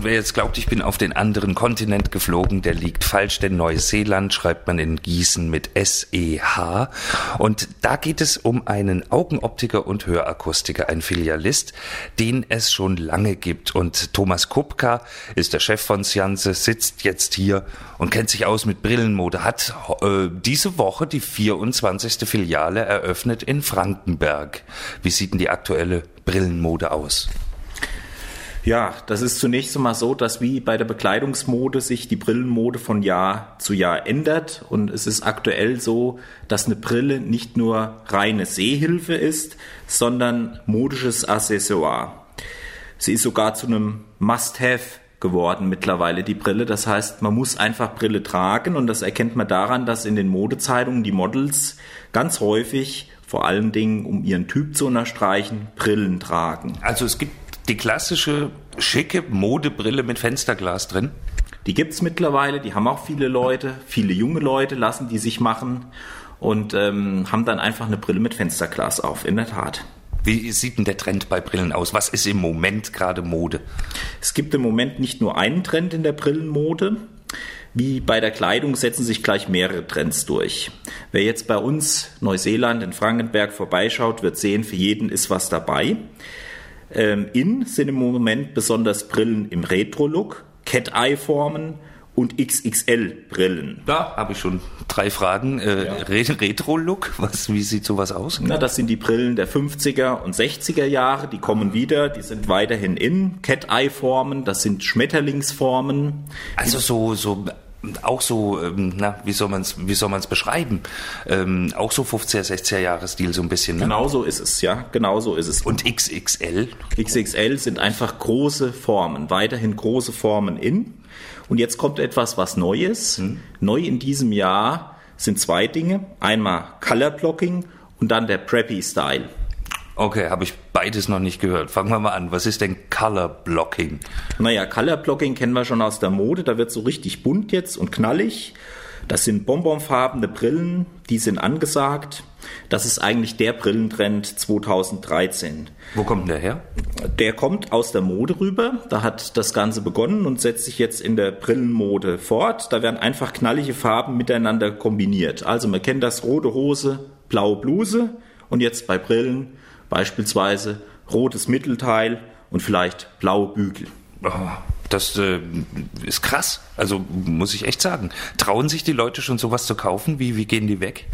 Und wer jetzt glaubt, ich bin auf den anderen Kontinent geflogen, der liegt falsch, denn Neuseeland schreibt man in Gießen mit S-E-H. Und da geht es um einen Augenoptiker und Hörakustiker, ein Filialist, den es schon lange gibt. Und Thomas Kupka ist der Chef von Sianze, sitzt jetzt hier und kennt sich aus mit Brillenmode, hat äh, diese Woche die 24. Filiale eröffnet in Frankenberg. Wie sieht denn die aktuelle Brillenmode aus? Ja, das ist zunächst einmal so, dass wie bei der Bekleidungsmode sich die Brillenmode von Jahr zu Jahr ändert. Und es ist aktuell so, dass eine Brille nicht nur reine Sehhilfe ist, sondern modisches Accessoire. Sie ist sogar zu einem Must-Have geworden mittlerweile, die Brille. Das heißt, man muss einfach Brille tragen und das erkennt man daran, dass in den Modezeitungen die Models ganz häufig vor allen Dingen, um ihren Typ zu unterstreichen, Brillen tragen. Also es gibt die klassische schicke Modebrille mit Fensterglas drin? Die gibt es mittlerweile, die haben auch viele Leute, viele junge Leute lassen die sich machen und ähm, haben dann einfach eine Brille mit Fensterglas auf, in der Tat. Wie sieht denn der Trend bei Brillen aus? Was ist im Moment gerade Mode? Es gibt im Moment nicht nur einen Trend in der Brillenmode. Wie bei der Kleidung setzen sich gleich mehrere Trends durch. Wer jetzt bei uns Neuseeland in Frankenberg vorbeischaut, wird sehen, für jeden ist was dabei. Ähm, in sind im Moment besonders Brillen im Retro-Look, Cat-Eye-Formen und XXL-Brillen. Da habe ich schon drei Fragen. Äh, ja. Retro-Look, wie sieht sowas aus? Na, das sind die Brillen der 50er und 60er Jahre, die kommen wieder, die sind weiterhin in. Cat-Eye-Formen, das sind Schmetterlingsformen. Also so, so auch so, ähm, na, wie soll man es wie soll man's beschreiben? Ähm, auch so 50er, 60er Jahre Stil so ein bisschen. Ne? Genau so ist es, ja, genau so ist es. Und XXL? XXL sind einfach große Formen, weiterhin große Formen in. Und jetzt kommt etwas, was Neues. Hm. Neu in diesem Jahr sind zwei Dinge. Einmal Color Blocking und dann der Preppy Style. Okay, habe ich beides noch nicht gehört. Fangen wir mal an. Was ist denn Color Blocking? Naja, Color Blocking kennen wir schon aus der Mode. Da wird so richtig bunt jetzt und knallig. Das sind bonbonfarbene Brillen, die sind angesagt. Das ist eigentlich der Brillentrend 2013. Wo kommt der her? Der kommt aus der Mode rüber. Da hat das Ganze begonnen und setzt sich jetzt in der Brillenmode fort. Da werden einfach knallige Farben miteinander kombiniert. Also man kennt das rote Hose, blaue Bluse und jetzt bei Brillen Beispielsweise rotes Mittelteil und vielleicht blaue Bügel. Oh, das äh, ist krass. Also muss ich echt sagen. Trauen sich die Leute schon sowas zu kaufen? Wie, wie gehen die weg?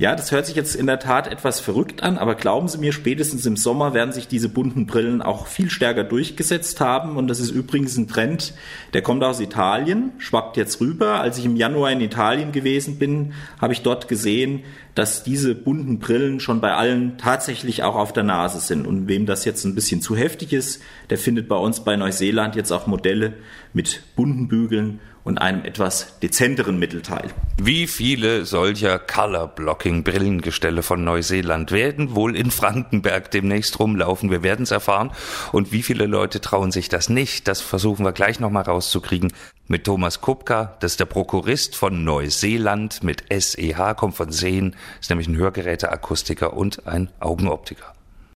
Ja, das hört sich jetzt in der Tat etwas verrückt an, aber glauben Sie mir, spätestens im Sommer werden sich diese bunten Brillen auch viel stärker durchgesetzt haben. Und das ist übrigens ein Trend, der kommt aus Italien, schwappt jetzt rüber. Als ich im Januar in Italien gewesen bin, habe ich dort gesehen, dass diese bunten Brillen schon bei allen tatsächlich auch auf der Nase sind. Und wem das jetzt ein bisschen zu heftig ist, der findet bei uns bei Neuseeland jetzt auch Modelle mit bunten Bügeln und einem etwas dezenteren Mittelteil. Wie viele solcher Color-Blocking-Brillengestelle von Neuseeland werden wohl in Frankenberg demnächst rumlaufen? Wir werden es erfahren. Und wie viele Leute trauen sich das nicht? Das versuchen wir gleich nochmal rauszukriegen mit Thomas Kupka. Das ist der Prokurist von Neuseeland mit SEH, kommt von Sehen, ist nämlich ein Hörgeräteakustiker und ein Augenoptiker.